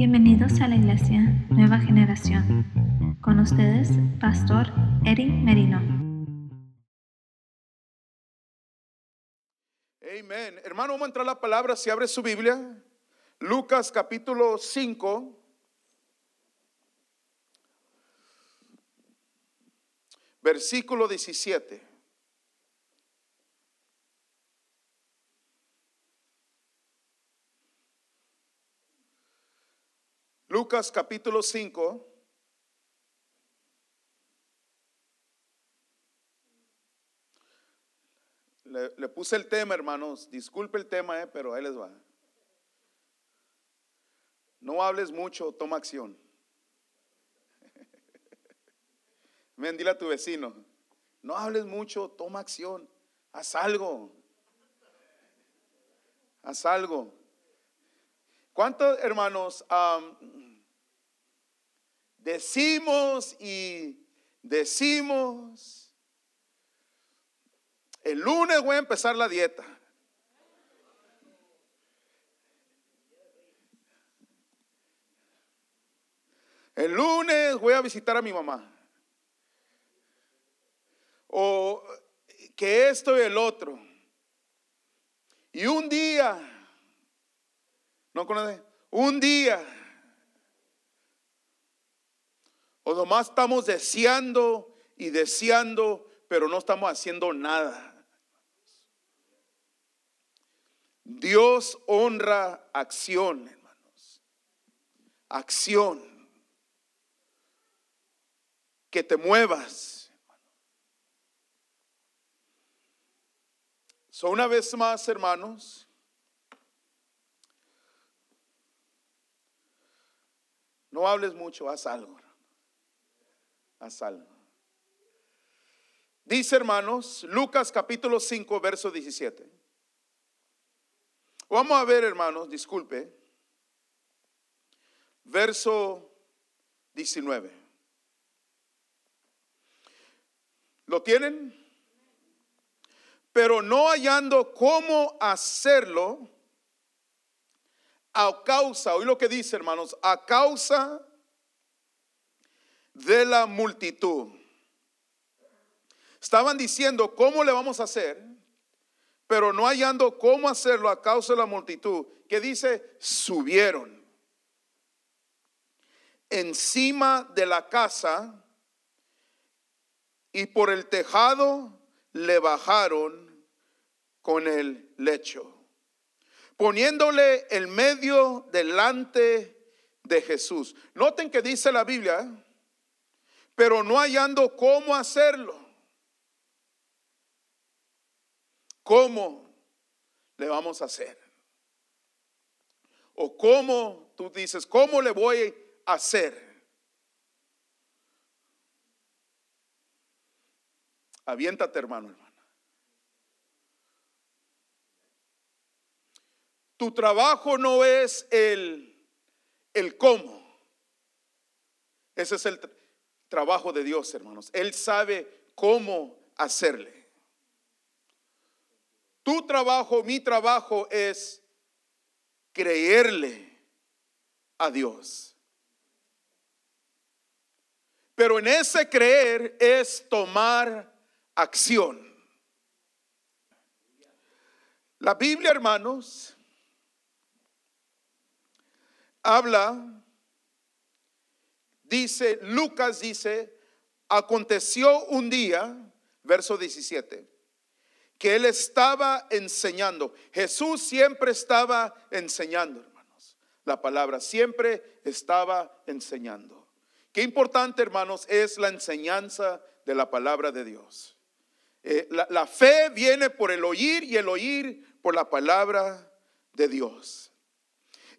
Bienvenidos a la Iglesia Nueva Generación. Con ustedes, Pastor Eric Merino. Amén. Hermano, vamos a entrar a la palabra. Si abre su Biblia, Lucas capítulo 5. Versículo 17. Lucas capítulo 5. Le, puse el tema, hermanos. Disculpe el tema, eh, pero ahí les va. No hables mucho, toma acción. Ven, dile a tu vecino. No hables mucho, toma acción. Haz algo. Haz algo. ¿Cuántos hermanos decimos y decimos? El lunes voy a empezar la dieta. El lunes voy a visitar a mi mamá. O que esto y el otro. Y un día, Un día. O nomás estamos deseando y deseando, pero no estamos haciendo nada. Dios honra acción, hermanos. Acción. Que te muevas. So, una vez más, hermanos, no hables mucho, haz algo. Haz algo. Dice, hermanos, Lucas capítulo 5, verso 17. Vamos a ver, hermanos, disculpe. Verso 19. ¿Lo tienen? Pero no hallando cómo hacerlo a causa, oí lo que dice, hermanos, a causa de la multitud. Estaban diciendo, ¿cómo le vamos a hacer? Pero no hallando cómo hacerlo a causa de la multitud. Que dice, subieron encima de la casa y por el tejado le bajaron con el lecho, poniéndole el medio delante de Jesús. Noten que dice la Biblia, pero no hallando cómo hacerlo. ¿Cómo le vamos a hacer? O cómo tú dices, ¿cómo le voy a hacer? Aviéntate, hermano, hermana. Tu trabajo no es el, el cómo. Ese es el tra- trabajo de Dios, hermanos. Él sabe cómo hacerle. Tu trabajo, mi trabajo es creerle a Dios. Pero en ese creer es tomar acción. La Biblia, hermanos, habla, dice, Lucas dice, aconteció un día, verso 17, que él estaba enseñando. Jesús siempre estaba enseñando, hermanos. La palabra siempre estaba enseñando. Qué importante, hermanos, es la enseñanza de la palabra de Dios. Eh, la, la fe viene por el oír y el oír por la palabra de Dios.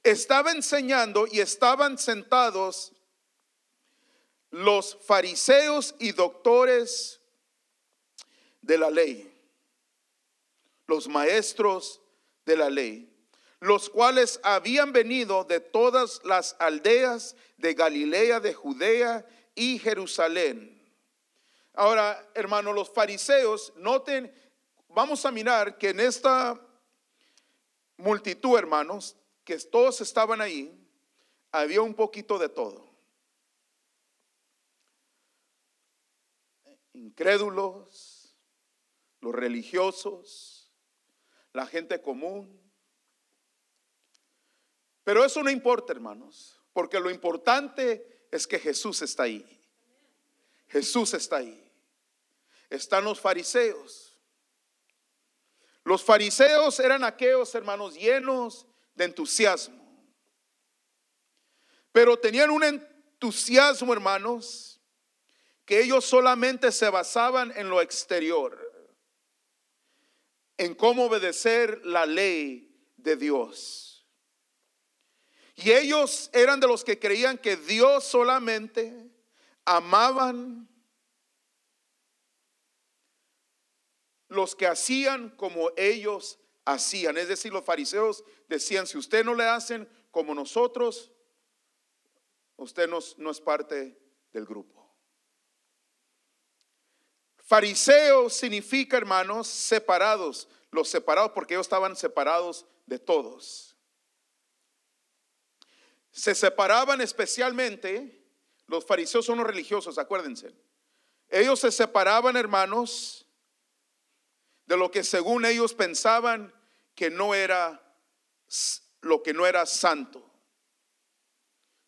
Estaba enseñando y estaban sentados los fariseos y doctores de la ley, los maestros de la ley, los cuales habían venido de todas las aldeas de Galilea, de Judea y Jerusalén. Ahora, hermanos, los fariseos, noten, vamos a mirar que en esta multitud, hermanos, todos estaban ahí, había un poquito de todo. Incrédulos, los religiosos, la gente común. Pero eso no importa, hermanos, porque lo importante es que Jesús está ahí. Jesús está ahí. Están los fariseos. Los fariseos eran aquellos hermanos llenos de entusiasmo. Pero tenían un entusiasmo, hermanos, que ellos solamente se basaban en lo exterior, en cómo obedecer la ley de Dios. Y ellos eran de los que creían que Dios solamente amaban los que hacían como ellos hacían. Es decir, los fariseos decían, si usted no le hacen como nosotros, usted no, no es parte del grupo. Fariseo significa, hermanos, separados, los separados porque ellos estaban separados de todos. Se separaban especialmente, los fariseos son los religiosos, acuérdense. Ellos se separaban, hermanos, de lo que según ellos pensaban que no era lo que no era santo.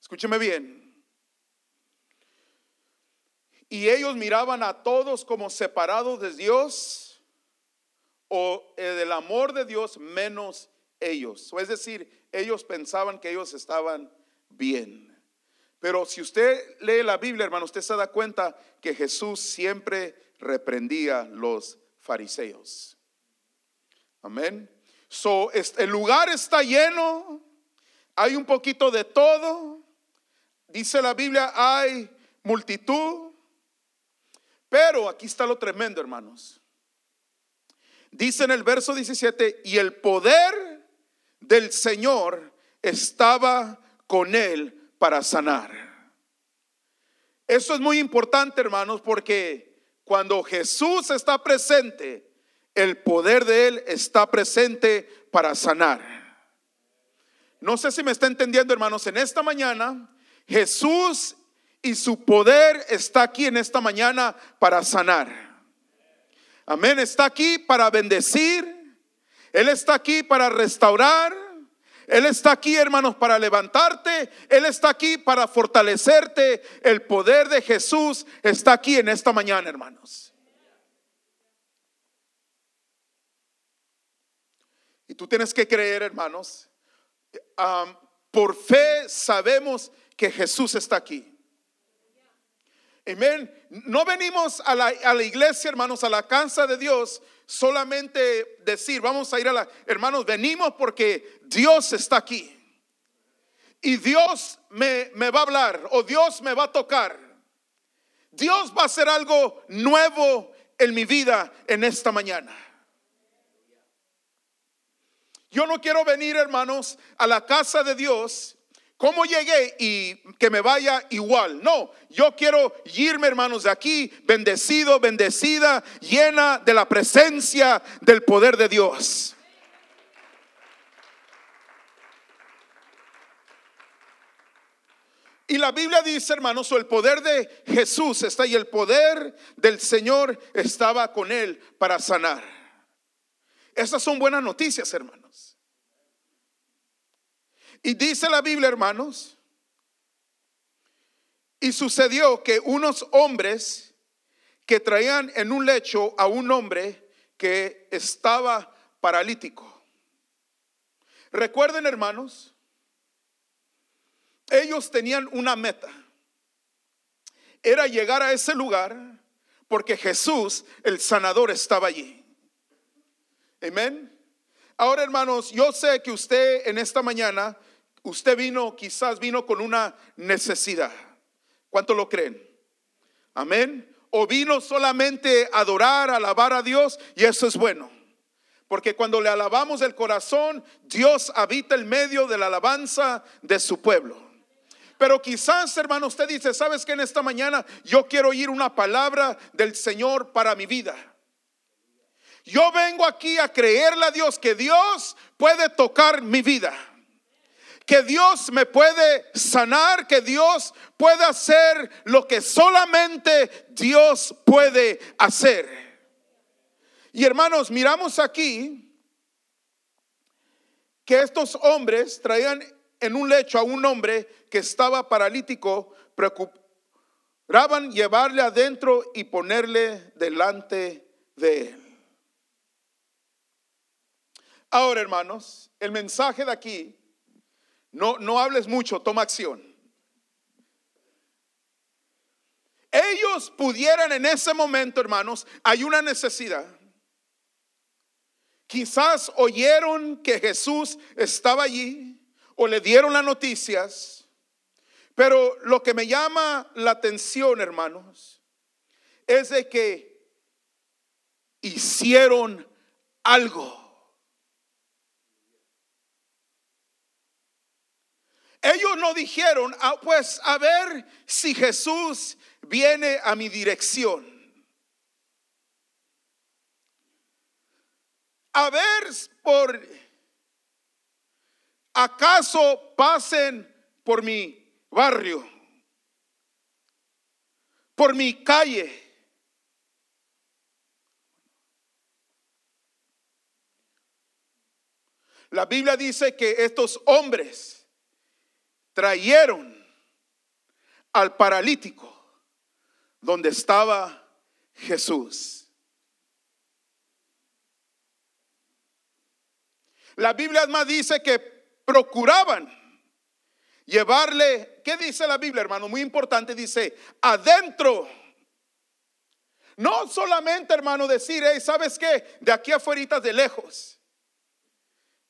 Escúcheme bien. Y ellos miraban a todos como separados de Dios o eh, del amor de Dios menos ellos. Es decir, ellos pensaban que ellos estaban bien. Pero si usted lee la Biblia, hermano, usted se da cuenta que Jesús siempre reprendía los fariseos. Amén. So, el lugar está lleno, hay un poquito de todo. Dice la Biblia, hay multitud. Pero aquí está lo tremendo, hermanos. Dice en el verso 17, y el poder del Señor estaba con él para sanar. Eso es muy importante, hermanos, porque cuando Jesús está presente, el poder de Él está presente para sanar. No sé si me está entendiendo, hermanos, en esta mañana Jesús y su poder está aquí en esta mañana para sanar. Amén, está aquí para bendecir. Él está aquí para restaurar. Él está aquí, hermanos, para levantarte. Él está aquí para fortalecerte. El poder de Jesús está aquí en esta mañana, hermanos. Y tú tienes que creer, hermanos. por fe sabemos que Jesús está aquí. Amén. No venimos a la, iglesia, hermanos, a la casa de Dios, solamente decir, vamos a ir a la, hermanos, venimos porque Dios está aquí. Y Dios me, me va a hablar o Dios me va a tocar. Dios va a hacer algo nuevo en mi vida en esta mañana. Yo no quiero venir, hermanos, a la casa de Dios ¿Cómo llegué y que me vaya igual? No, yo quiero irme, hermanos, de aquí bendecido, bendecida, llena de la presencia del poder de Dios. Y la Biblia dice, hermanos, el poder de Jesús está y el poder del Señor estaba con él para sanar. Esas son buenas noticias, hermanos. Y dice la Biblia, hermanos, y sucedió que unos hombres que traían en un lecho a un hombre que estaba paralítico. Recuerden, hermanos, ellos tenían una meta. Era llegar a ese lugar porque Jesús, el sanador, estaba allí. Amén. Ahora, hermanos, yo sé que usted en esta mañana Usted vino, quizás vino con una necesidad. ¿Cuánto lo creen? Amén. O vino solamente a adorar, a alabar a Dios y eso es bueno. Porque cuando le alabamos el corazón, Dios habita en medio de la alabanza de su pueblo. Pero quizás, hermano, usted dice, ¿sabes que en esta mañana yo quiero oír una palabra del Señor para mi vida? Yo vengo aquí a creerle a Dios que Dios puede tocar mi vida que Dios me puede sanar, que Dios puede hacer lo que solamente Dios puede hacer. Y hermanos, miramos aquí que estos hombres traían en un lecho a un hombre que estaba paralítico, procuraban llevarle adentro y ponerle delante de él. Ahora, hermanos, el mensaje de aquí, no, no hables mucho, toma acción. Ellos pudieran en ese momento, hermanos, hay una necesidad. Quizás oyeron que Jesús estaba allí o le dieron las noticias, pero lo que me llama la atención, hermanos, es de que hicieron algo. Ellos no dijeron, ah, pues a ver si Jesús viene a mi dirección. A ver por acaso pasen por mi barrio, por mi calle. La Biblia dice que estos hombres trajeron al paralítico donde estaba Jesús. La Biblia más dice que procuraban llevarle, ¿qué dice la Biblia, hermano? Muy importante, dice, adentro. No solamente, hermano, decir, ¿sabes qué? De aquí afuera, de lejos.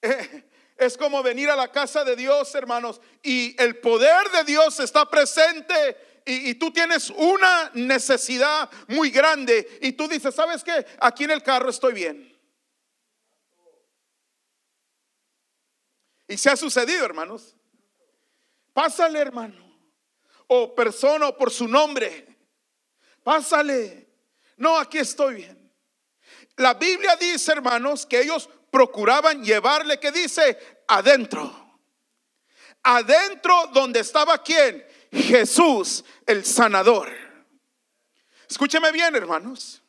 Es como venir a la casa de Dios, hermanos, y el poder de Dios está presente y, tú tienes una necesidad muy grande y tú dices, ¿sabes qué? Aquí en el carro estoy bien. Y se ha sucedido, hermanos. Pásale, hermano. O persona o por su nombre. Pásale. No, aquí estoy bien. La Biblia dice, hermanos, que ellos procuraban llevarle, que dice, adentro. Adentro donde estaba quién? Jesús, el sanador. Escúcheme bien, hermanos.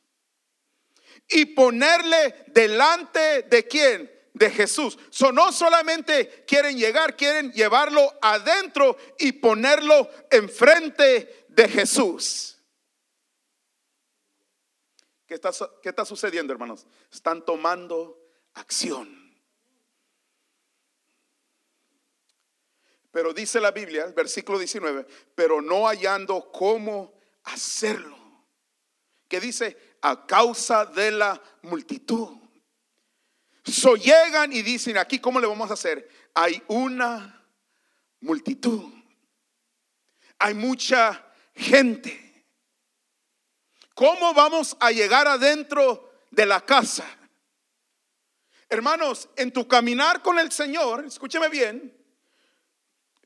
Y ponerle delante de quién? De Jesús. So, no solamente quieren llegar, quieren llevarlo adentro y ponerlo enfrente de Jesús. ¿Qué está, ¿Qué está sucediendo, hermanos? Están tomando acción. Pero dice la Biblia, versículo 19, pero no hallando cómo hacerlo. Que dice, a causa de la multitud. So llegan y dicen, aquí cómo le vamos a hacer. Hay una multitud. Hay mucha gente. ¿Cómo vamos a llegar adentro de la casa? Hermanos, en tu caminar con el Señor, escúcheme bien,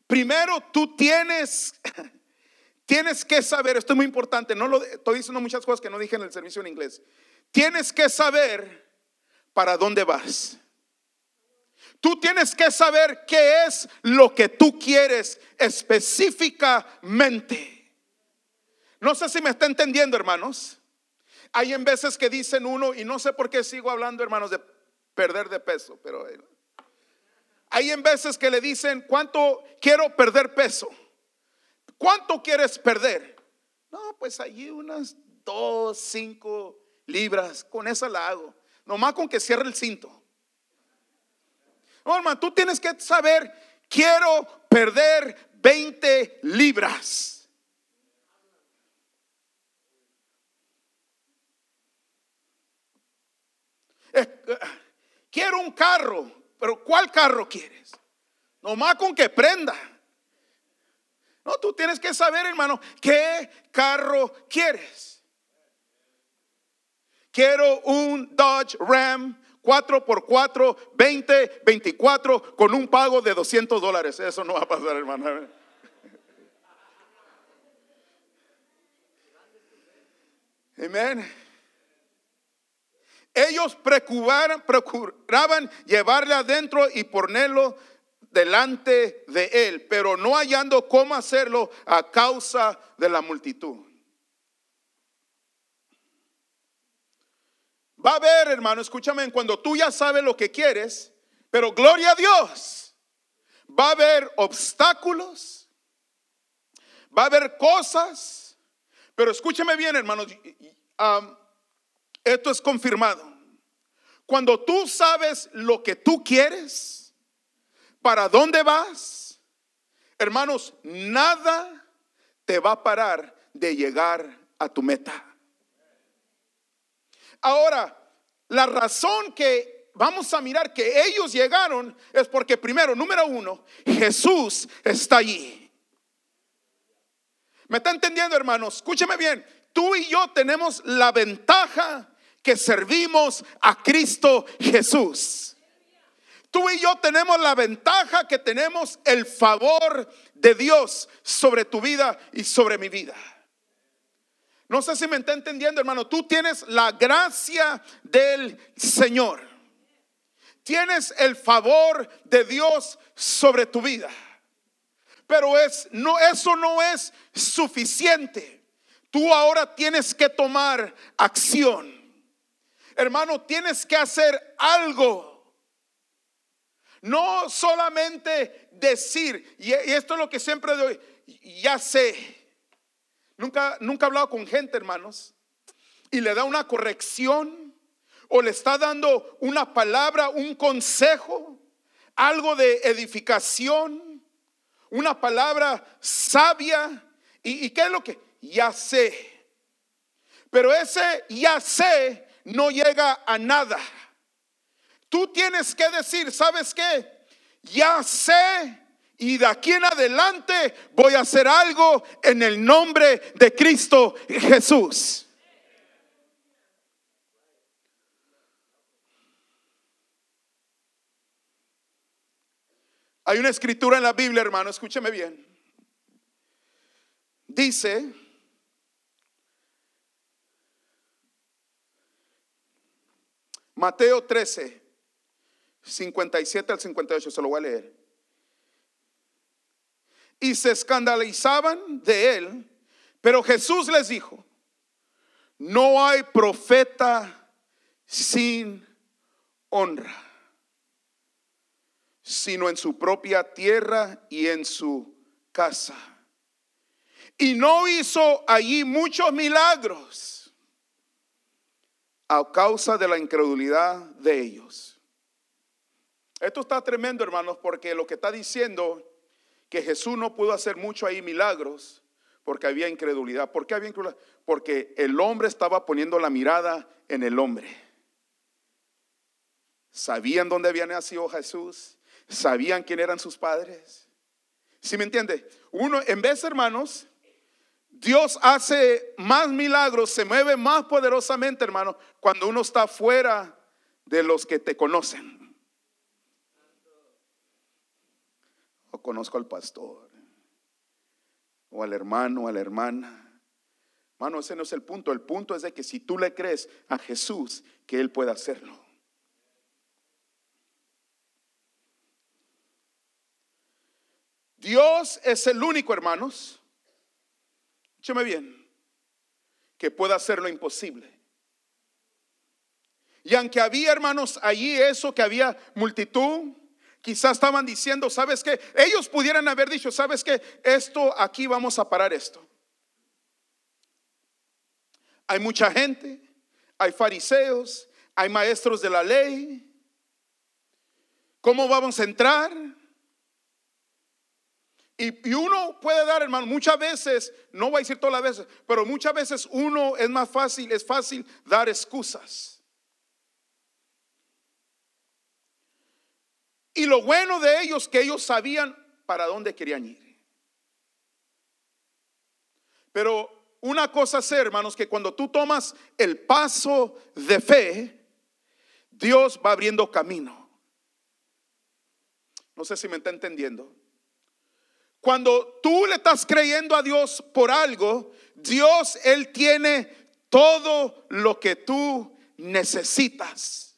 primero tú tienes, tienes que saber, esto es muy importante, no lo estoy diciendo muchas cosas que no dije en el servicio en inglés. Tienes que saber para dónde vas. Tú tienes que saber qué es lo que tú quieres específicamente. No sé si me está entendiendo, hermanos. Hay en veces que dicen uno, y no sé por qué sigo hablando, hermanos, de perder de peso, pero eh, hay en veces que le dicen, ¿cuánto quiero perder peso? ¿Cuánto quieres perder? No, pues allí unas dos, cinco libras, con esa la hago. Nomás con que cierre el cinto. No, hermano, tú tienes que saber, quiero perder 20 libras. Quiero un carro, pero ¿cuál carro quieres? Nomás con que prenda. No, tú tienes que saber, hermano, qué carro quieres. Quiero un Dodge Ram 4x4 2024 con un pago de 200 dólares. Eso no va a pasar, hermano. Amén. Ellos procuraban, llevarle adentro y ponerlo delante de él, pero no hallando cómo hacerlo a causa de la multitud. Va a haber, hermano, escúchame, cuando tú ya sabes lo que quieres, pero gloria a Dios, va a haber obstáculos, va a haber cosas, pero escúchame bien, hermano, esto es confirmado. Cuando tú sabes lo que tú quieres, para dónde vas, hermanos, nada te va a parar de llegar a tu meta. Ahora, la razón que vamos a mirar que ellos llegaron es porque primero, número uno, Jesús está allí. ¿Me está entendiendo, hermanos? Escúcheme bien. Tú y yo tenemos la ventaja que servimos a Cristo Jesús. Tú y yo tenemos la ventaja que tenemos el favor de Dios sobre tu vida y sobre mi vida. No sé si me está entendiendo, hermano. Tú tienes la gracia del Señor. Tienes el favor de Dios sobre tu vida. Pero es no eso no es suficiente. Tú ahora tienes que tomar acción. Hermano, tienes que hacer algo. No solamente decir, y esto es lo que siempre doy, ya sé, Nunca, nunca he hablado con gente, hermanos, y le da una corrección o le está dando una palabra, un consejo, algo de edificación, una palabra sabia. ¿Y, y qué es lo que? Ya sé. Pero ese ya sé no llega a nada. Tú tienes que decir, ¿sabes qué? Ya sé y de aquí en adelante voy a hacer algo en el nombre de Cristo Jesús. Hay una escritura en la Biblia, hermano, escúcheme bien. Dice, Mateo 13, 57 al 58, se lo voy a leer y se escandalizaban de él. Pero Jesús les dijo, no hay profeta sin honra, sino en su propia tierra y en su casa. Y no hizo allí muchos milagros a causa de la incredulidad de ellos. Esto está tremendo, hermanos, porque lo que está diciendo que Jesús no pudo hacer mucho ahí milagros porque había incredulidad. ¿Por qué había incredulidad? Porque el hombre estaba poniendo la mirada en el hombre. ¿Sabían dónde había nacido Jesús? ¿Sabían quién eran sus padres? ¿Sí me entiende? Uno, en vez, hermanos, Dios hace más milagros, se mueve más poderosamente, hermano, cuando uno está fuera de los que te conocen. conozco al pastor, o al hermano, o a la hermana. Hermano, ese no es el punto. El punto es de que si tú le crees a Jesús, que Él pueda hacerlo. Dios es el único, hermanos, escúcheme bien, que pueda hacer lo imposible. Y aunque había, hermanos, allí eso, que había multitud, Quizás estaban diciendo, ¿sabes qué? Ellos pudieran haber dicho, ¿sabes qué? Esto aquí vamos a parar esto. Hay mucha gente, hay fariseos, hay maestros de la ley. ¿Cómo vamos a entrar? Y, uno puede dar, hermano, muchas veces, no voy a decir todas las veces, pero muchas veces uno es más fácil, es fácil dar excusas. Y lo bueno de ellos que ellos sabían para dónde querían ir. Pero una cosa es, hermanos, que cuando tú tomas el paso de fe, Dios va abriendo camino. No sé si me está entendiendo. Cuando tú le estás creyendo a Dios por algo, Dios, Él tiene todo lo que tú necesitas.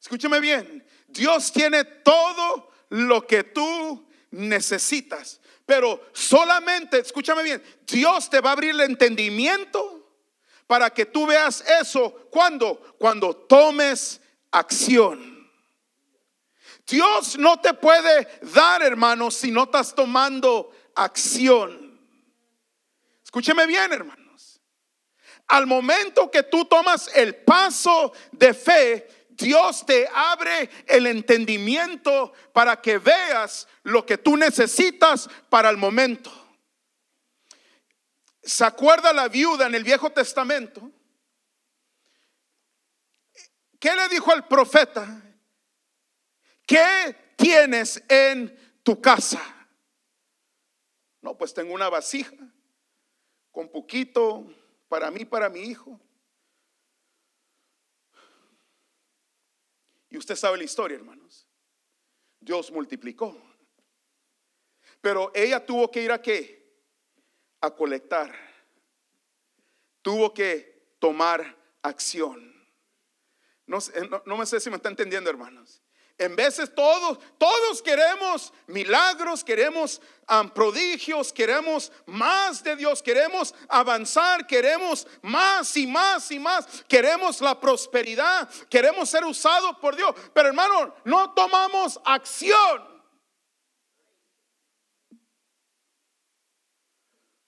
Escúchame bien, Dios tiene todo lo que tú necesitas, pero solamente, escúchame bien, Dios te va a abrir el entendimiento para que tú veas eso. ¿Cuándo? Cuando tomes acción. Dios no te puede dar, hermanos, si no estás tomando acción. Escúcheme bien, hermanos. Al momento que tú tomas el paso de fe, Dios te abre el entendimiento para que veas lo que tú necesitas para el momento. ¿Se acuerda la viuda en el Viejo Testamento? ¿Qué le dijo al profeta? ¿Qué tienes en tu casa? No, pues tengo una vasija con poquito para mí, para mi hijo. Y usted sabe la historia, hermanos. Dios multiplicó. Pero ella tuvo que ir a qué? A colectar. Tuvo que tomar acción. No, no, no me sé si me está entendiendo, hermanos. En veces todos, todos queremos milagros, queremos prodigios, queremos más de Dios, queremos avanzar, queremos más y más y más, queremos la prosperidad, queremos ser usados por Dios. Pero hermano, no tomamos acción.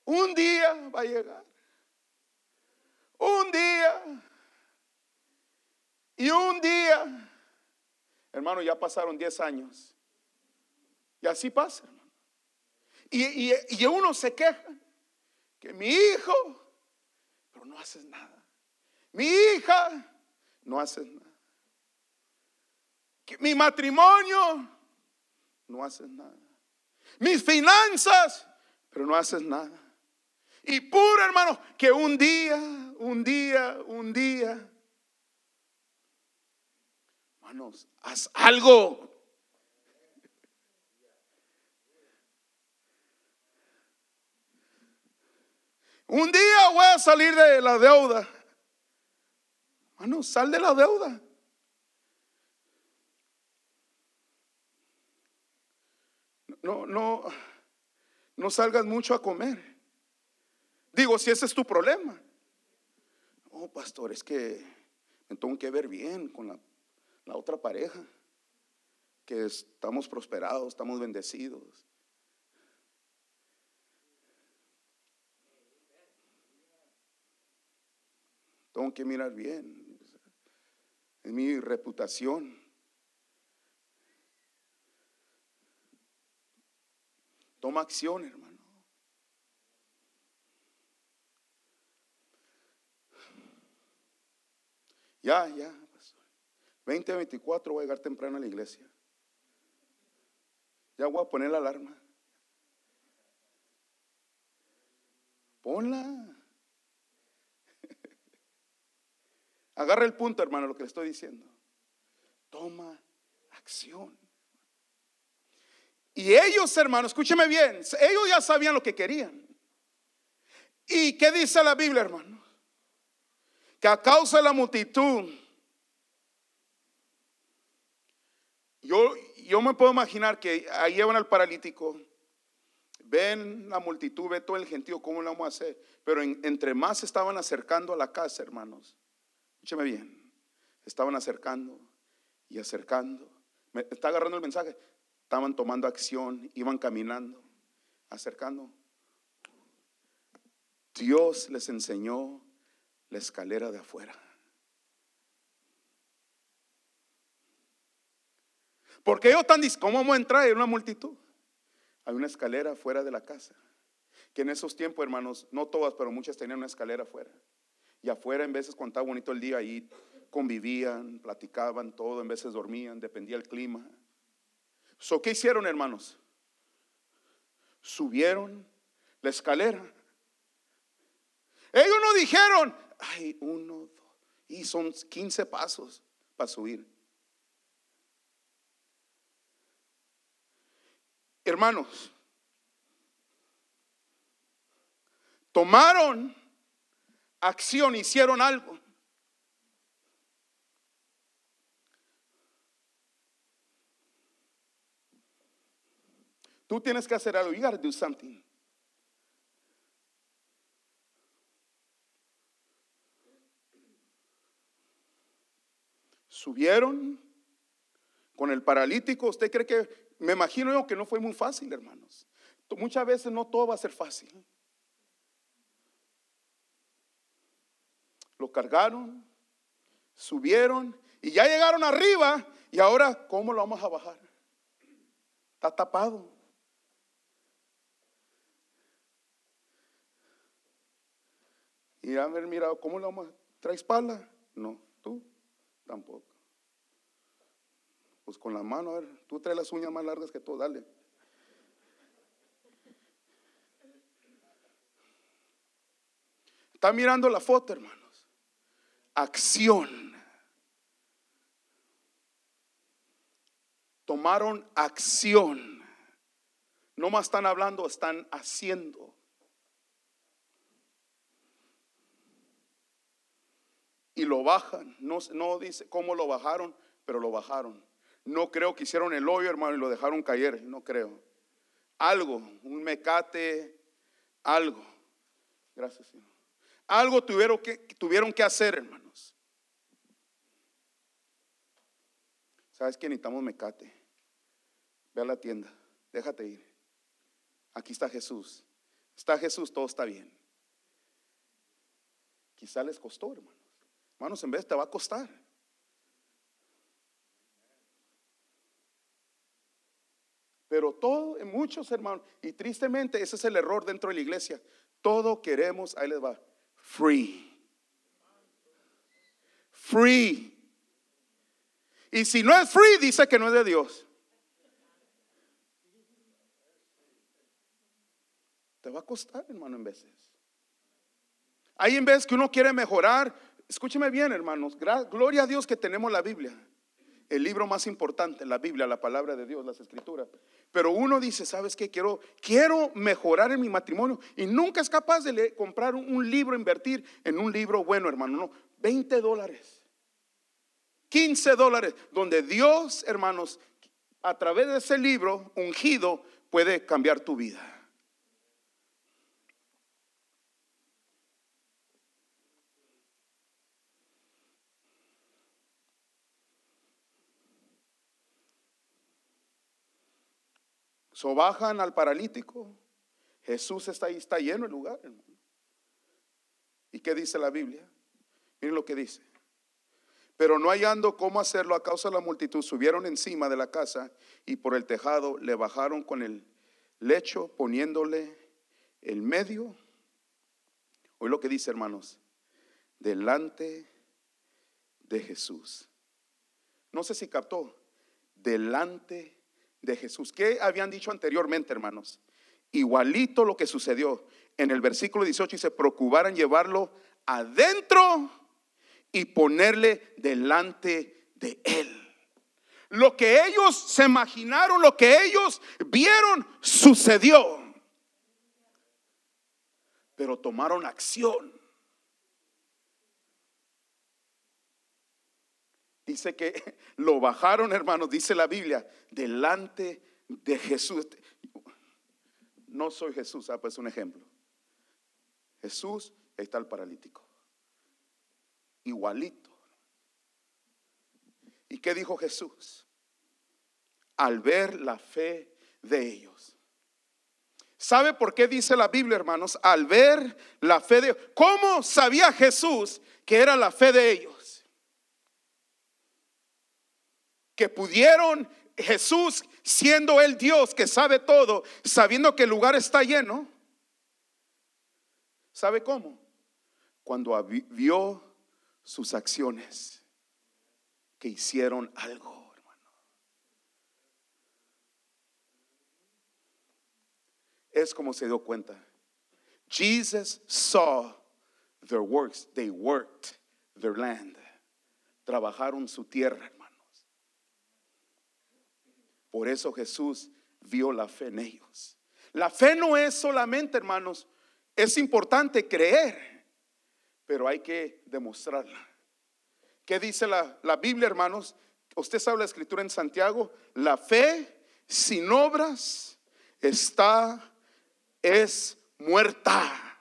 Un día va a llegar. Un día. Y un día Hermano, ya pasaron 10 años. Y así pasa, hermano. Y, y, uno se queja que mi hijo, pero no haces nada. Mi hija, no haces nada. Que mi matrimonio, no haces nada. Mis finanzas, pero no haces nada. Y puro hermano, que un día, un día, un día, haz algo. Un día voy a salir de la deuda. Hermano, sal de la deuda. No, no, no salgas mucho a comer. Digo, si ese es tu problema. Oh, pastor, es que me tengo que ver bien con la la otra pareja, que estamos prosperados, estamos bendecidos. Tengo que mirar bien. Es mi reputación. Toma acción, hermano. Ya, ya. 2024 voy a llegar temprano a la iglesia. Ya voy a poner la alarma. Ponla. Agarra el punto, hermano, lo que le estoy diciendo. Toma acción. Y ellos, hermano, escúcheme bien, ellos ya sabían lo que querían. ¿Y qué dice la Biblia, hermano? Que a causa de la multitud Yo, yo me puedo imaginar que ahí llevan al paralítico, ven la multitud, ve todo el gentío, ¿cómo lo vamos a hacer? Pero entre más estaban acercando a la casa, hermanos, escúcheme bien, estaban acercando y acercando. ¿Me está agarrando el mensaje? Estaban tomando acción, iban caminando, acercando. Dios les enseñó la escalera de afuera. Porque ellos están diciendo, ¿cómo vamos a entrar en una multitud? Hay una escalera fuera de la casa. Que en esos tiempos, hermanos, no todas, pero muchas tenían una escalera afuera. Y afuera, en veces, cuando estaba bonito el día, ahí convivían, platicaban todo, en veces dormían, dependía el clima. So, ¿Qué hicieron, hermanos? Subieron la escalera. Ellos no dijeron, ay, uno, dos, y son 15 pasos para subir. hermanos, tomaron acción, hicieron algo. Tú tienes que hacer algo. You gotta do something. Subieron, con el paralítico. ¿Usted cree que, me imagino yo que no fue muy fácil, hermanos? Muchas veces no todo va a ser fácil. Lo cargaron, subieron y ya llegaron arriba. Y ahora, ¿cómo lo vamos a bajar? Está tapado. Y haber mirado, ¿cómo lo vamos a ¿Trae espalda? No, tú tampoco. Pues con la mano, a ver, tú traes las uñas más largas que tú, dale. Está mirando la foto, hermanos. Acción. Tomaron acción. No más están hablando, están haciendo. Y lo bajan. No, no dice cómo lo bajaron, pero lo bajaron. No creo que hicieron el hoyo, hermano, y lo dejaron caer. No creo. Algo, un mecate, algo. Gracias, Señor. Algo tuvieron que, tuvieron que hacer, hermanos. ¿Sabes que necesitamos mecate? Ve a la tienda, déjate ir. Aquí está Jesús. Está Jesús, todo está bien. Quizá les costó, hermanos. Hermanos, en vez te va a costar. Pero todo, muchos hermanos, y tristemente ese es el error dentro de la iglesia. Todo queremos, ahí les va, free. Free. Y si no es free, dice que no es de Dios. Te va a costar, hermano, en veces. Hay en vez que uno quiere mejorar. Escúcheme bien, hermanos. Gloria a Dios que tenemos la Biblia el libro más importante, la Biblia, la palabra de Dios, las escrituras. Pero uno dice, ¿sabes qué? Quiero, quiero mejorar en mi matrimonio y nunca es capaz de comprar un, libro, invertir en un libro bueno, hermano. No, 20 dólares, 15 dólares, donde Dios, hermanos, a través de ese libro ungido puede cambiar tu vida. Bajan al paralítico. Jesús está ahí, está lleno el lugar, hermano. ¿Y qué dice la Biblia? Miren lo que dice. Pero no hallando cómo hacerlo a causa de la multitud, subieron encima de la casa y por el tejado le bajaron con el lecho, poniéndole el medio. Hoy lo que dice, hermanos, delante de Jesús. No sé si captó, delante de Jesús. ¿Qué habían dicho anteriormente, hermanos? Igualito lo que sucedió. En el versículo 18 dice, procuraran llevarlo adentro y ponerle delante de él. Lo que ellos se imaginaron, lo que ellos vieron, sucedió. Pero tomaron acción. Dice que lo bajaron, hermanos, dice la Biblia, delante de Jesús. No soy Jesús, ah, pues un ejemplo. Jesús está el paralítico. Igualito. ¿Y qué dijo Jesús? Al ver la fe de ellos. ¿Sabe por qué dice la Biblia, hermanos? Al ver la fe de ellos. ¿Cómo sabía Jesús que era la fe de ellos? Pudieron Jesús, siendo el Dios que sabe todo, sabiendo que el lugar está lleno. ¿Sabe cómo? Cuando vio sus acciones que hicieron algo, hermano. Es como se dio cuenta. Jesus saw their works. They worked their land. Trabajaron su tierra, por eso Jesús vio la fe en ellos. La fe no es solamente, hermanos, es importante creer, pero hay que demostrarla. ¿Qué dice la, la Biblia, hermanos? Usted sabe la escritura en Santiago, la fe sin obras está, es muerta.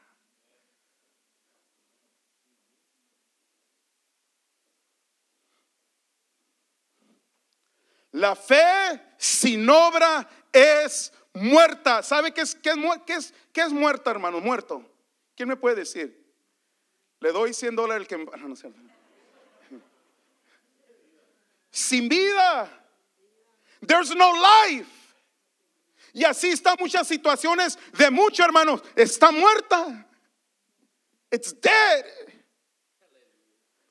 La fe sin obra es muerta. ¿Sabe qué es, qué es, qué es, muerta, hermano? Muerto. ¿Quién me puede decir? Le doy 100 dólares el que... Sin vida. There's no life. Y así están muchas situaciones de muchos hermanos. Está muerta. It's dead.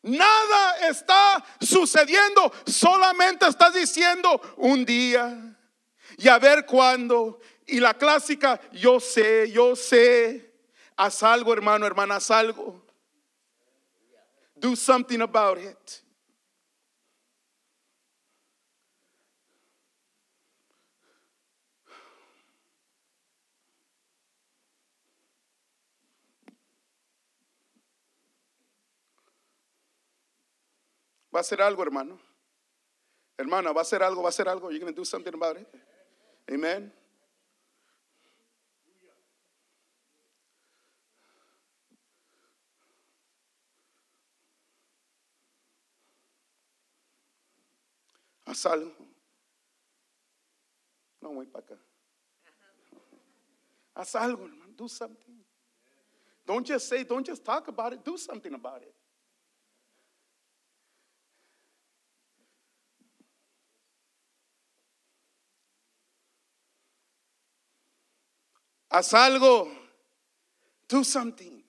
Nada está sucediendo. Solamente estás diciendo un día y a ver cuándo. Y la clásica, yo sé, yo sé. Haz algo, hermano, hermana, haz algo. Do something about it. Va a hacer algo, hermano. Hermana, va a hacer algo, va a hacer algo. You're going to do something about it. Amen. Haz algo. No, voy para acá. Haz algo, hermano. Do something. Don't just say, don't just talk about it. Do something about it. Haz algo. Do something.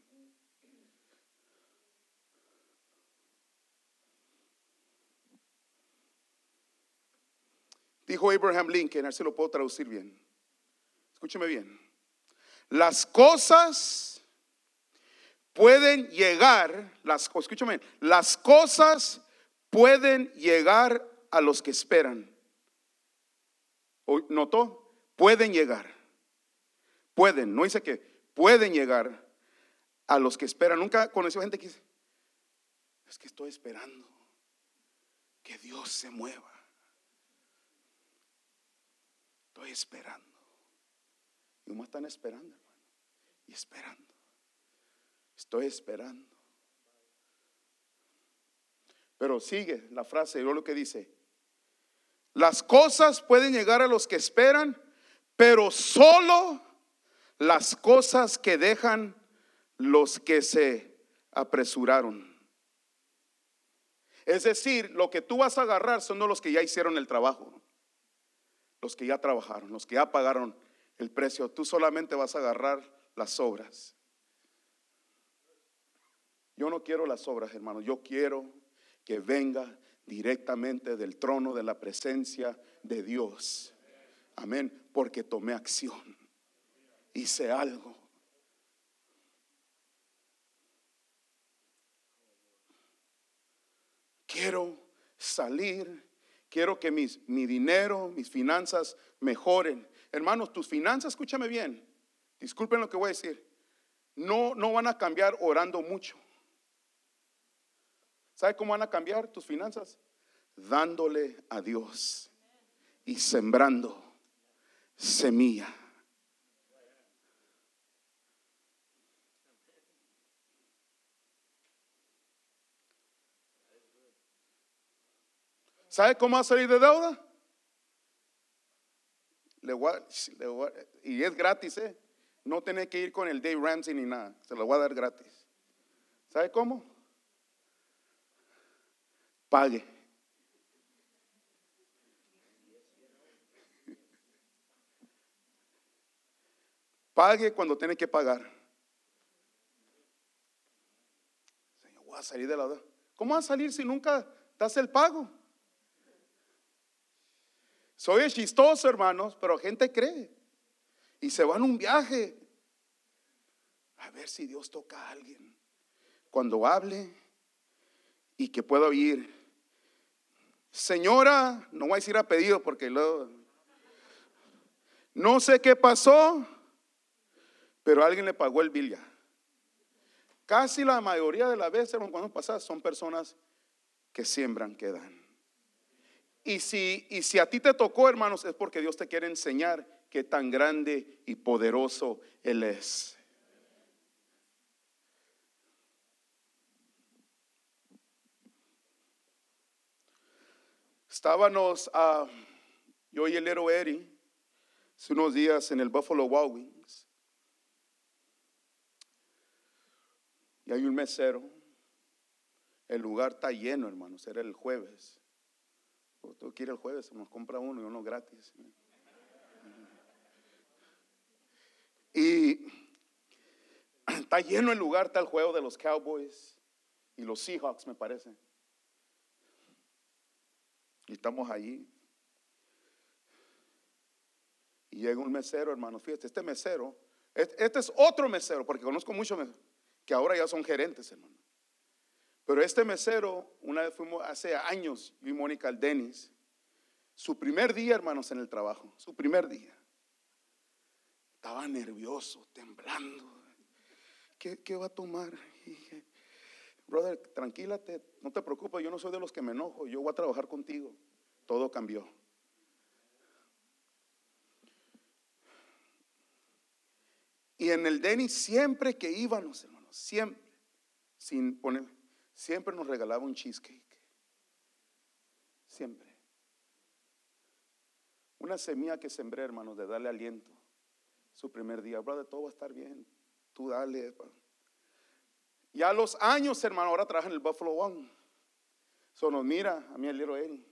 Dijo Abraham Lincoln, a ver si lo puedo traducir bien. Escúcheme bien. Las cosas pueden llegar, las, escúchame, las cosas pueden llegar a los que esperan. ¿Notó? Pueden llegar. Pueden, no dice que pueden llegar a los que esperan. Nunca conoció gente que dice, es que estoy esperando que Dios se mueva. Estoy esperando. Y más están esperando, hermano. Y esperando. Estoy esperando. Pero sigue la frase y lo que dice. Las cosas pueden llegar a los que esperan, pero solo las cosas que dejan los que se apresuraron. Es decir, lo que tú vas a agarrar son los que ya hicieron el trabajo, los que ya trabajaron, los que ya pagaron el precio. Tú solamente vas a agarrar las obras. Yo no quiero las obras, hermano. Yo quiero que venga directamente del trono de la presencia de Dios. Amén. Porque tomé acción hice algo. Quiero salir, quiero que mis, mi dinero, mis finanzas mejoren. Hermanos, tus finanzas, escúchame bien, disculpen lo que voy a decir, no, no van a cambiar orando mucho. ¿Sabe cómo van a cambiar tus finanzas? Dándole a Dios y sembrando semilla. ¿Sabe cómo va a salir de deuda? y es gratis, ¿eh? No tiene que ir con el Dave Ramsey ni nada. Se lo voy a dar gratis. ¿Sabe cómo? Pague. Pague cuando tiene que pagar. Señor, voy a salir de la deuda. ¿Cómo va a salir si nunca das el pago? Soy chistoso, hermanos, pero gente cree. Y se van a un viaje. A ver si Dios toca a alguien. Cuando hable y que pueda oír. Señora, no voy a decir a pedido porque luego. No sé qué pasó, pero alguien le pagó el bill Casi la mayoría de las veces, cuando pasa, son personas que siembran, que dan. Y si, y si a ti te tocó, hermanos, es porque Dios te quiere enseñar qué tan grande y poderoso Él es. Estábamos, uh, yo y el héroe Eri, hace unos días en el Buffalo Wild Wings. Y hay un mesero. El lugar está lleno, hermanos. Era el jueves. Tú quieres el jueves, nos compra uno y uno gratis. Y está lleno el lugar, está el juego de los Cowboys y los Seahawks, me parece. Y estamos allí. Y llega un mesero, hermano. Fíjate, este mesero, este es otro mesero, porque conozco muchos que ahora ya son gerentes, hermano. Pero este mesero, una vez fuimos hace años, yo y Mónica al Denis, su primer día, hermanos, en el trabajo, su primer día. Estaba nervioso, temblando. ¿Qué, qué va a tomar? brother, tranquilate, no te preocupes, yo no soy de los que me enojo, yo voy a trabajar contigo. Todo cambió. Y en el Denis siempre que íbamos, hermanos, siempre, sin poner, siempre nos regalaba un cheesecake. Siempre. Una semilla que sembré, hermanos, de darle aliento. Su primer día, brother, todo va a estar bien. Tú dale. Ya a los años, hermano, ahora trabaja en el Buffalo One. So nos mira a mí el libro Eri.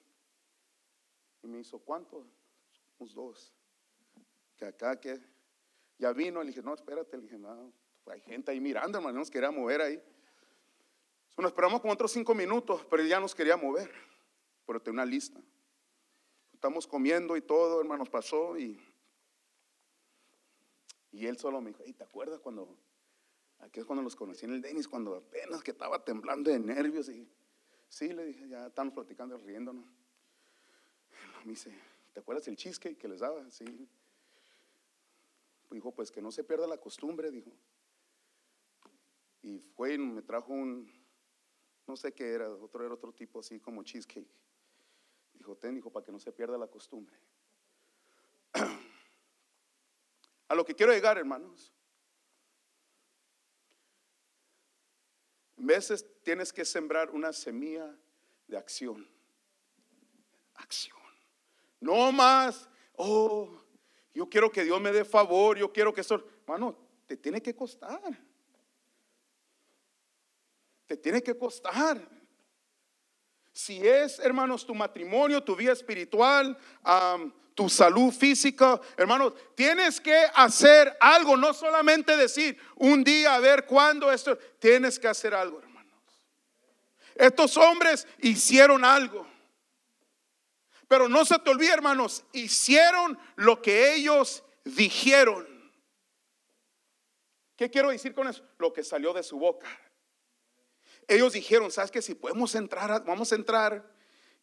Y me hizo, ¿cuántos? Unos dos. Que acá, que ya vino. Le dije, no, espérate. Le dije, no, hay gente ahí mirando, hermano, nos quería mover ahí. Nos esperamos como otros cinco minutos, pero él ya nos quería mover. Pero tenía una lista. Estamos comiendo y todo, hermanos, pasó y, y él solo me dijo, ¿te acuerdas cuando Aquí es cuando los conocí en el Denis, cuando apenas que estaba temblando de nervios. Y sí, le dije, ya estamos platicando, riéndonos. Me dice, ¿te acuerdas el cheesecake que les daba? Sí. Dijo, pues que no se pierda la costumbre, dijo. Y fue y me trajo un, no sé qué era, otro era otro tipo así como cheesecake. Dijo, ten, dijo, para que no se pierda la costumbre. A lo que quiero llegar, hermanos, veces tienes que sembrar una semilla de acción. Acción. No más, oh, yo quiero que Dios me dé favor, yo quiero que eso, hermano, te tiene que costar. Te tiene que costar. Si es, hermanos, tu matrimonio, tu vida espiritual, tu salud física, hermanos, tienes que hacer algo, no solamente decir un día a ver cuándo esto, tienes que hacer algo, hermanos. Estos hombres hicieron algo. Pero no se te olvide, hermanos, hicieron lo que ellos dijeron. ¿Qué quiero decir con eso? Lo que salió de su boca. Ellos dijeron, ¿sabes que Si podemos entrar, vamos a entrar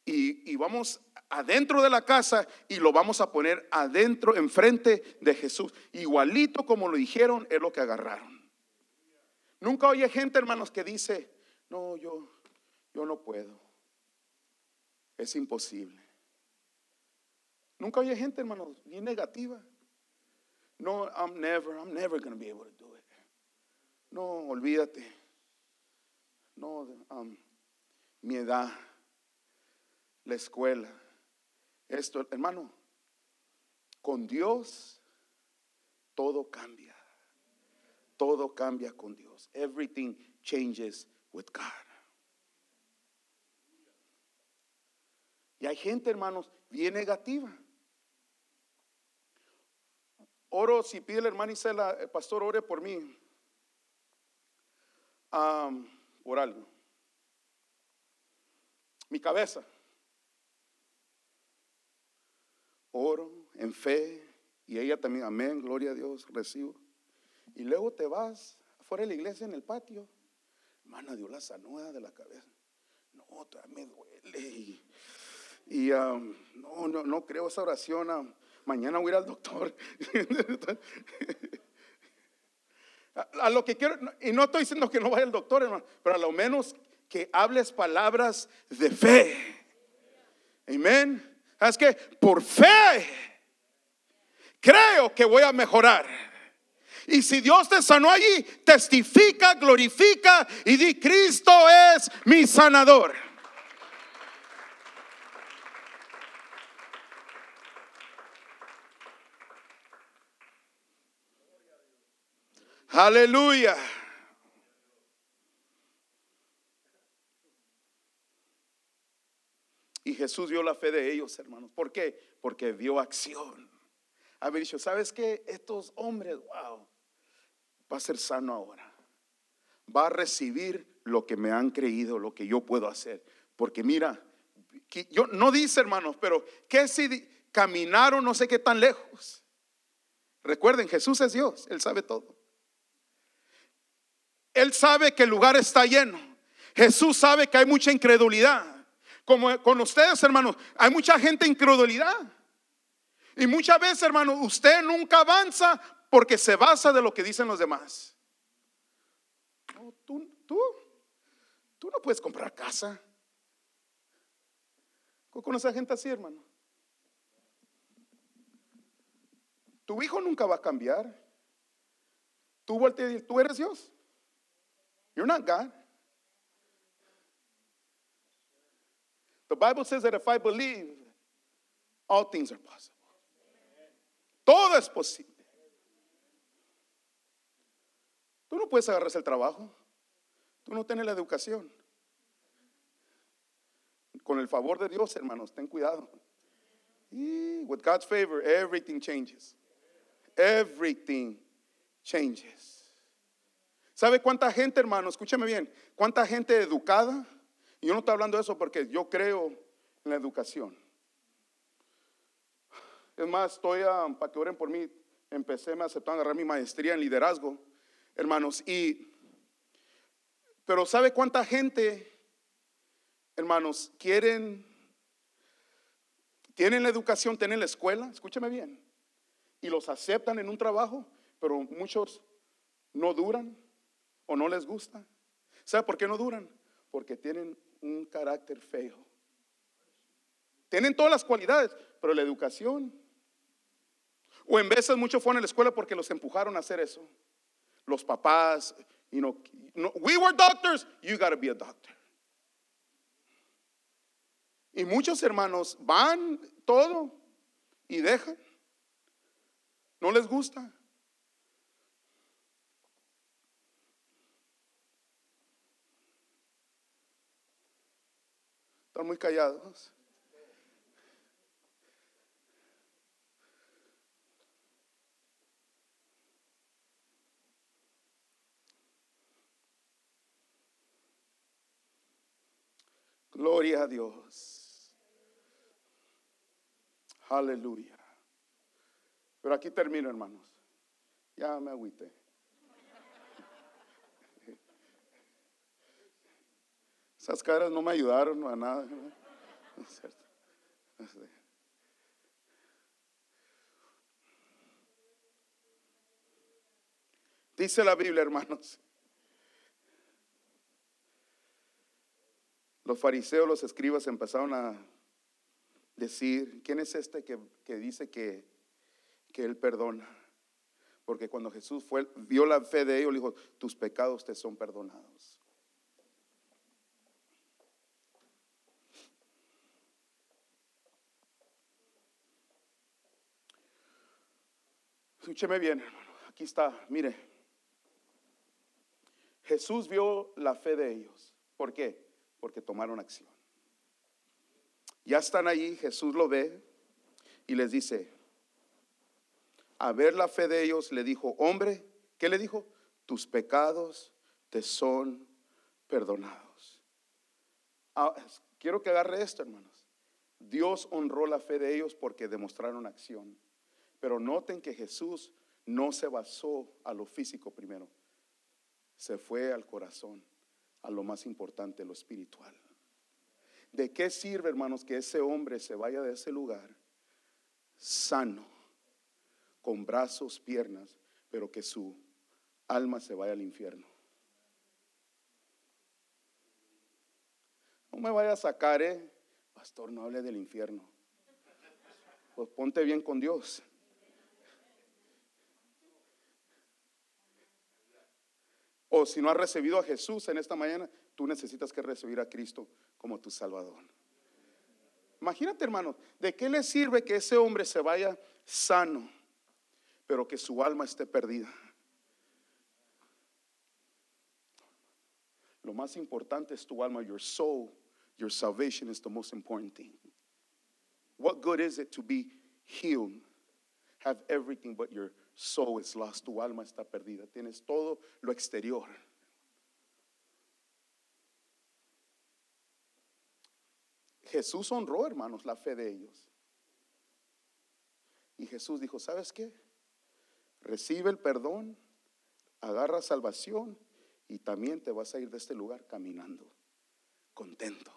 y, y vamos adentro de la casa y lo vamos a poner adentro, enfrente de Jesús. Igualito como lo dijeron, es lo que agarraron. Nunca oye gente, hermanos, que dice, no, yo, yo no puedo. Es imposible. Nunca oye gente, hermanos, bien negativa. No, I'm never, I'm never going to be able to do it. No, olvídate. No, um, mi edad, la escuela esto, hermano, con Dios todo cambia. Todo cambia con Dios. Everything changes with God. Y hay gente, hermanos, bien negativa. Oro, si pide la hermana Isela, el pastor, ore por mí. Por algo. Mi cabeza. oro en fe y ella también, amén, gloria a Dios, recibo. Y luego te vas afuera de la iglesia en el patio, hermana, Dios la sanó de la cabeza. No, me duele. Y, um, no, no, no creo esa oración. Um, mañana voy a ir al doctor. a, lo que quiero, y no estoy diciendo que no vaya al doctor, hermano, pero a lo menos que hables palabras de fe. Amén. Es que por fe creo que voy a mejorar. Y si Dios te sanó allí, testifica, glorifica y di, Cristo es mi sanador. Aleluya. Y Jesús vio la fe de ellos, hermanos. ¿Por qué? Porque vio acción. Haber dicho, ¿sabes qué? Estos hombres, wow, va a ser sano ahora. Va a recibir lo que me han creído, lo que yo puedo hacer. Porque mira, yo no dice, hermanos, pero ¿qué si caminaron no sé qué tan lejos? Recuerden, Jesús es Dios, Él sabe todo. Él sabe que el lugar está lleno. Jesús sabe que hay mucha incredulidad. Como con ustedes, hermanos, hay mucha gente incredulidad. Y muchas veces, hermano, usted nunca avanza porque se basa de lo que dicen los demás. tú, tú, tú no puedes comprar casa. Con esa gente así, hermano. Tu hijo nunca va a cambiar. Tú, tú eres Dios. You're not God. The Bible says that if I believe, all things are possible. Todo es posible. Tú no puedes agarrar el trabajo. Tú no tienes la educación. Con el favor de Dios, hermanos, ten cuidado. Y with God's favor, everything changes. Everything changes. ¿Sabe cuánta gente, hermano? Escúcheme bien. ¿Cuánta gente educada? Yo no estoy hablando de eso porque yo creo en la educación. Es más, estoy a, para que oren por mí. Empecé, me aceptó a agarrar mi maestría en liderazgo, hermanos. Y, pero ¿sabe cuánta gente, hermanos, quieren, tienen la educación, tienen la escuela? Escúcheme bien. Y los aceptan en un trabajo, pero muchos no duran o no les gusta. ¿Sabe por qué no duran? Porque tienen un carácter feo. Tienen todas las cualidades, pero la educación. O en veces muchos fueron a la escuela porque los empujaron a hacer eso. Los papás, you know, we were doctors, you got to be a doctor. Y muchos hermanos van todo y dejan. No les gusta. Están muy callados. Gloria a Dios. Aleluya. Pero aquí termino, hermanos. Ya me agüité. Esas caras no me ayudaron a nada. Dice la Biblia, hermanos. Los fariseos, los escribas empezaron a decir, ¿quién es este que, dice que, que, Él perdona? Porque cuando Jesús fue, vio la fe de ellos, le dijo, tus pecados te son perdonados. Escúcheme bien, hermano. Aquí está, mire. Jesús vio la fe de ellos. ¿Por qué? Porque tomaron acción. Ya están allí, Jesús lo ve y les dice, a ver la fe de ellos, le dijo, hombre, ¿qué le dijo? Tus pecados te son perdonados. Ah, quiero que agarre esto, hermanos. Dios honró la fe de ellos porque demostraron acción. Pero noten que Jesús no se basó a lo físico primero, se fue al corazón, a lo más importante, lo espiritual. ¿De qué sirve, hermanos, que ese hombre se vaya de ese lugar sano, con brazos, piernas, pero que su alma se vaya al infierno? No me vaya a sacar, ¿eh? Pastor, no hable del infierno. Pues ponte bien con Dios. O si no has recibido a Jesús en esta mañana, tú necesitas que recibir a Cristo como tu Salvador. Imagínate, hermano, ¿de qué le sirve que ese hombre se vaya sano, pero que su alma esté perdida? Lo más importante es tu alma, your soul, your salvation is the most important thing. What good is it to be healed, have everything, but your soul is lost, tu alma está perdida, tienes todo lo exterior. Jesús honró, hermanos, la fe de ellos. Y Jesús dijo, ¿sabes qué? Recibe el perdón, agarra salvación y también te vas a ir de este lugar caminando, contento.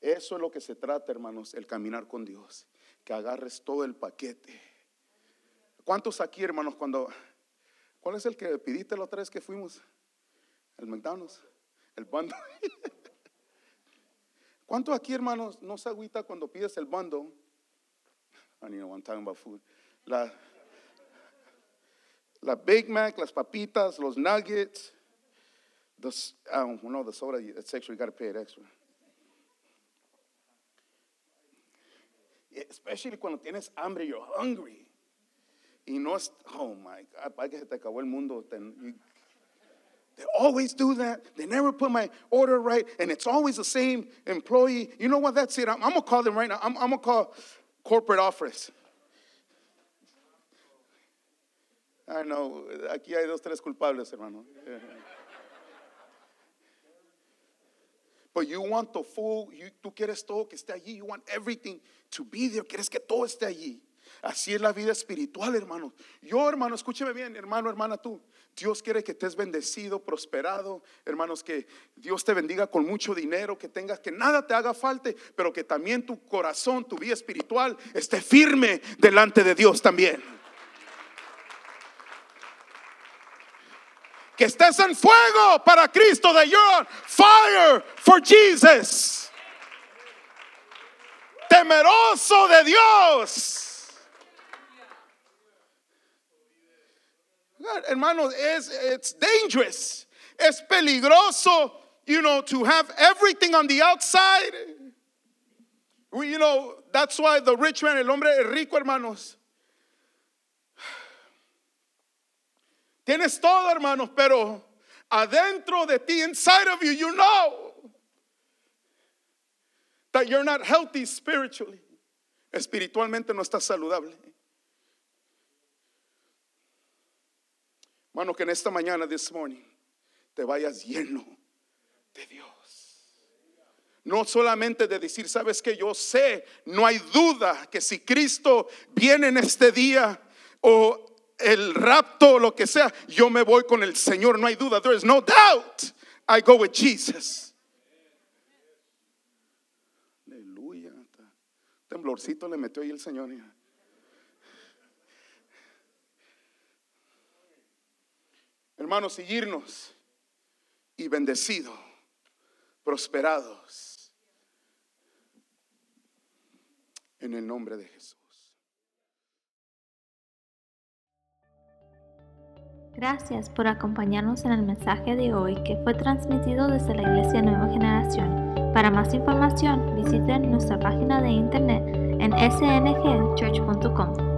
Eso es lo que se trata, hermanos, el caminar con Dios, que agarres todo el paquete. ¿Cuántos aquí, hermanos, cuando... ¿Cuál es el que pidiste la otra vez que fuimos? El McDonald's, el bundle. ¿Cuántos aquí, hermanos, no se agüita cuando pides el bundle? I know one time about food. La, la Big Mac, las papitas, los nuggets, don't know, the soda, it's extra, you got to pay it extra. Especially cuando tienes hambre, you're hungry. Y no es, oh my God, que se te acabó el mundo. They always do that. They never put my order right, and it's always the same employee. You know what? That's it. I'm, I'm gonna call them right now. I'm, I'm gonna call corporate office. Ah, I know. Aquí hay dos, tres culpables, hermano. But you want the full, you, tú quieres todo que esté allí. You want everything to be there. Quieres que todo esté allí. Así es la vida espiritual, hermano. Yo, hermano, escúcheme bien, hermano, hermana, tú. Dios quiere que estés bendecido, prosperado, hermanos, que Dios te bendiga con mucho dinero, que tengas, que nada te haga falta, pero que también tu corazón, tu vida espiritual esté firme delante de Dios también. Que estés en fuego para Cristo, de you're fire for Jesus. Temeroso de Dios. Hermanos, es it's dangerous. Es peligroso, you know, to have everything on the outside. We, you know, that's why the rich man, el hombre rico, hermanos. Tienes todo, hermanos, pero adentro de ti, inside of you, you know that you're not healthy spiritually. Espiritualmente no estás saludable. Hermano, que en esta mañana, this morning, te vayas lleno de Dios. No solamente de decir, sabes que yo sé, no hay duda que si Cristo viene en este día o el rapto o lo que sea, yo me voy con el Señor, no hay duda. There is no doubt. I go with Jesus. Aleluya. Temblorcito le metió ahí el Señor. Hermanos, seguirnos y bendecidos, prosperados. En el nombre de Jesús. Gracias por acompañarnos en el mensaje de hoy que fue transmitido desde la Iglesia Nueva Generación. Para más información, visiten nuestra página de internet en sngchurch.com.